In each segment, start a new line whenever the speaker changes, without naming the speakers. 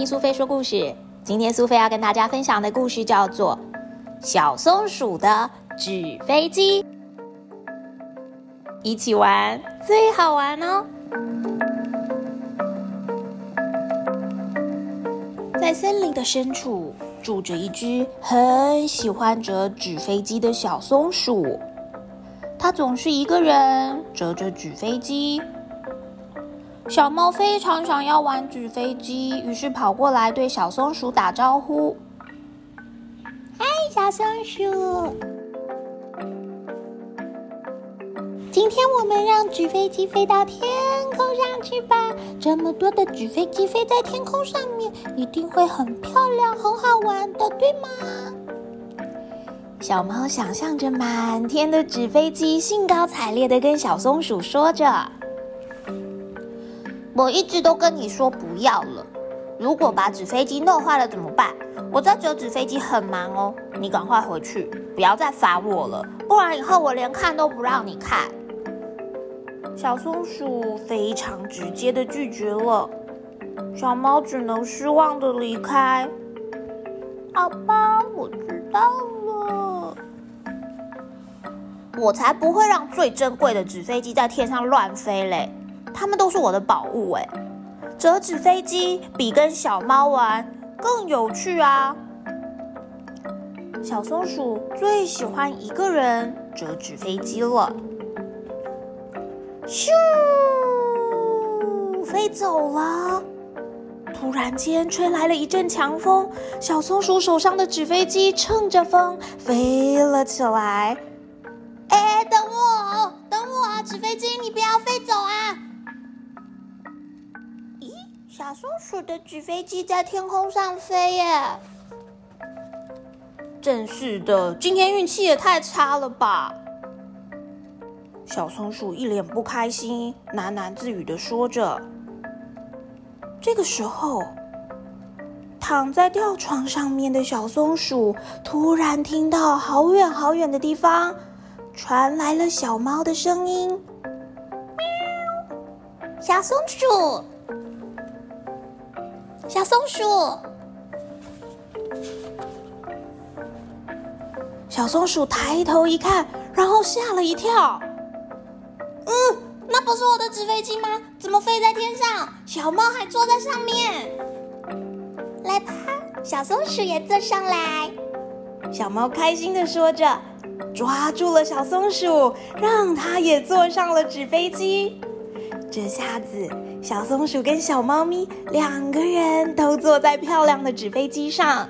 听苏菲说故事。今天苏菲要跟大家分享的故事叫做《小松鼠的纸飞机》，一起玩最好玩哦！在森林的深处，住着一只很喜欢折纸飞机的小松鼠，它总是一个人折着纸飞机。小猫非常想要玩纸飞机，于是跑过来对小松鼠打招呼：“
嗨，小松鼠！今天我们让纸飞机飞到天空上去吧。这么多的纸飞机飞在天空上面，一定会很漂亮、很好玩的，对吗？”
小猫想象着满天的纸飞机，兴高采烈的跟小松鼠说着。
我一直都跟你说不要了。如果把纸飞机弄坏了怎么办？我在折纸飞机很忙哦。你赶快回去，不要再烦我了，不然以后我连看都不让你看。
小松鼠非常直接的拒绝了，小猫只能失望的离开。
好吧，我知道了。
我才不会让最珍贵的纸飞机在天上乱飞嘞。它们都是我的宝物哎！折纸飞机比跟小猫玩更有趣啊！小松鼠最喜欢一个人折纸飞机了。咻，飞走了！突然间吹来了一阵强风，小松鼠手上的纸飞机乘着风飞了起来。
哎，等我，等我啊！纸飞机，你不要飞走啊！小松鼠的纸飞机在天空上飞耶！
真是的，今天运气也太差了吧！小松鼠一脸不开心，喃喃自语的说着。这个时候，躺在吊床上面的小松鼠突然听到好远好远的地方传来了小猫的声音：“
喵！”小松鼠。小松鼠，
小松鼠抬头一看，然后吓了一跳。
嗯，那不是我的纸飞机吗？怎么飞在天上？小猫还坐在上面。来吧，小松鼠也坐上来。
小猫开心的说着，抓住了小松鼠，让它也坐上了纸飞机。这下子。小松鼠跟小猫咪两个人都坐在漂亮的纸飞机上。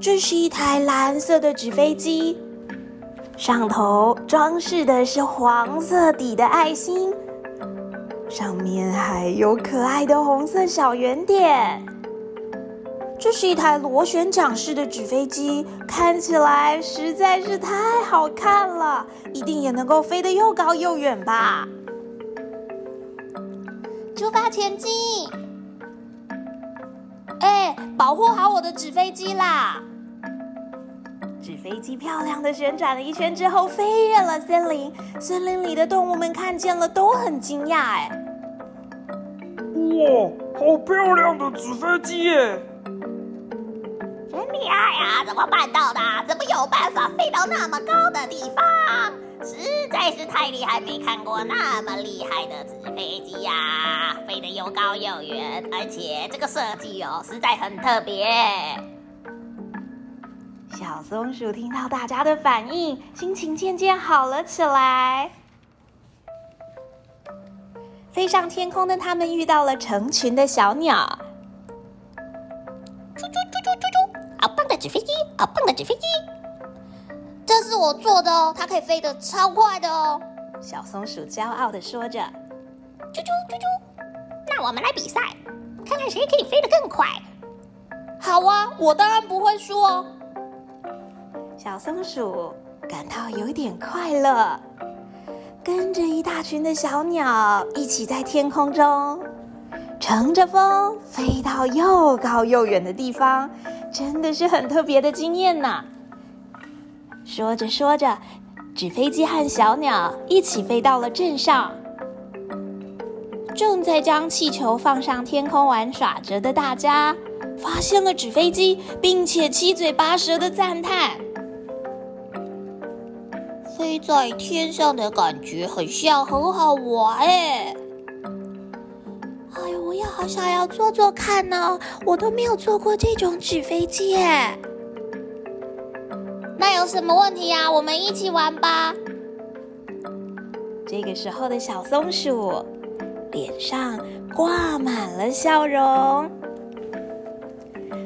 这是一台蓝色的纸飞机，上头装饰的是黄色底的爱心，上面还有可爱的红色小圆点。这是一台螺旋桨式的纸飞机，看起来实在是太好看了，一定也能够飞得又高又远吧。
出发前进！哎，保护好我的纸飞机啦！
纸飞机漂亮的旋转了一圈之后，飞越了森林。森林里的动物们看见了，都很惊讶。哎，
哇，好漂亮的纸飞机耶！
真厉害呀！怎么办到的？怎么有办法飞到那么高的地方？实在是太厉害，没看过那么厉害的纸飞机呀！飞得又高又远，而且这个设计哦，实在很特别。
小松鼠听到大家的反应，心情渐渐好了起来。飞上天空的他们遇到了成群的小鸟。
我做的哦，它可以飞得超快的哦。
小松鼠骄傲地说着：“
啾啾啾啾，那我们来比赛，看看谁可以飞得更快。”好啊，我当然不会输哦。
小松鼠感到有点快乐，跟着一大群的小鸟一起在天空中乘着风飞到又高又远的地方，真的是很特别的经验呢。说着说着，纸飞机和小鸟一起飞到了镇上。正在将气球放上天空玩耍着的大家，发现了纸飞机，并且七嘴八舌的赞叹：“
飞在天上的感觉很像，很好玩哎！
哎呦，我也好想要坐坐看呢，我都没有坐过这种纸飞机耶。
什么问题呀？我们一起玩吧。”
这个时候的小松鼠脸上挂满了笑容，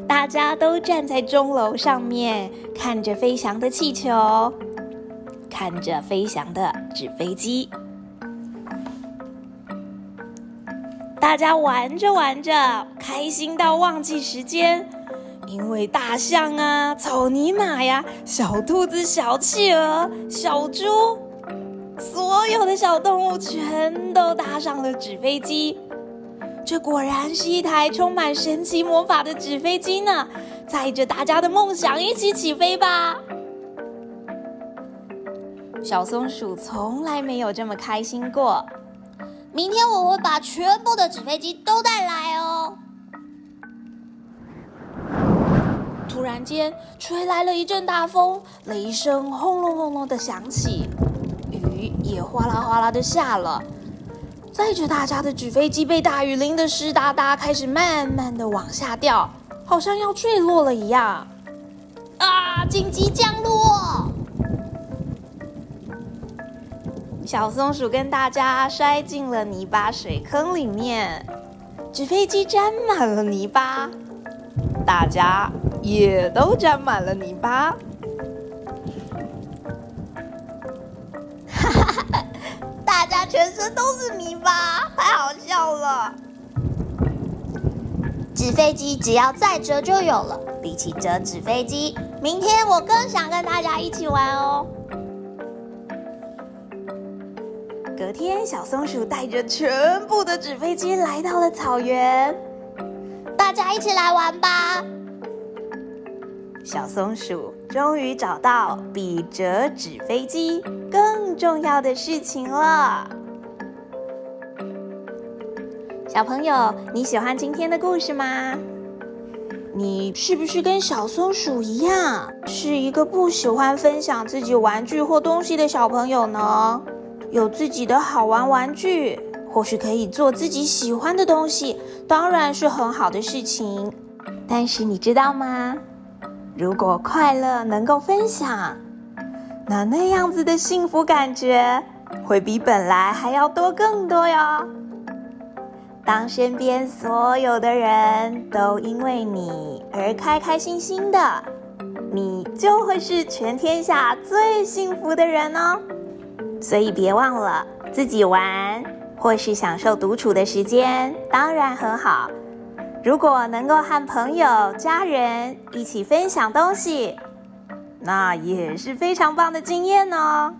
大家都站在钟楼上面，看着飞翔的气球，看着飞翔的纸飞机。大家玩着玩着，开心到忘记时间，因为大象啊、草泥马呀、小兔子、小企鹅、小猪。所有的小动物全都搭上了纸飞机，这果然是一台充满神奇魔法的纸飞机呢！载着大家的梦想一起起飞吧！小松鼠从来没有这么开心过。
明天我会把全部的纸飞机都带来哦。
突然间，吹来了一阵大风，雷声轰隆轰隆的响起。雨也哗啦哗啦的下了，载着大家的纸飞机被大雨淋得湿哒哒，开始慢慢的往下掉，好像要坠落了一样。啊！紧急降落！小松鼠跟大家摔进了泥巴水坑里面，纸飞机沾满了泥巴，大家也都沾满了泥巴。
哈 哈大家全身都是泥巴，太好笑了。纸飞机只要再折就有了，比起折纸飞机，明天我更想跟大家一起玩哦。
隔天，小松鼠带着全部的纸飞机来到了草原，
大家一起来玩吧。
小松鼠终于找到比折纸飞机更重要的事情了。小朋友，你喜欢今天的故事吗？你是不是跟小松鼠一样，是一个不喜欢分享自己玩具或东西的小朋友呢？有自己的好玩玩具，或是可以做自己喜欢的东西，当然是很好的事情。但是你知道吗？如果快乐能够分享，那那样子的幸福感觉会比本来还要多更多哟。当身边所有的人都因为你而开开心心的，你就会是全天下最幸福的人哦。所以别忘了自己玩或是享受独处的时间，当然很好。如果能够和朋友、家人一起分享东西，那也是非常棒的经验哦。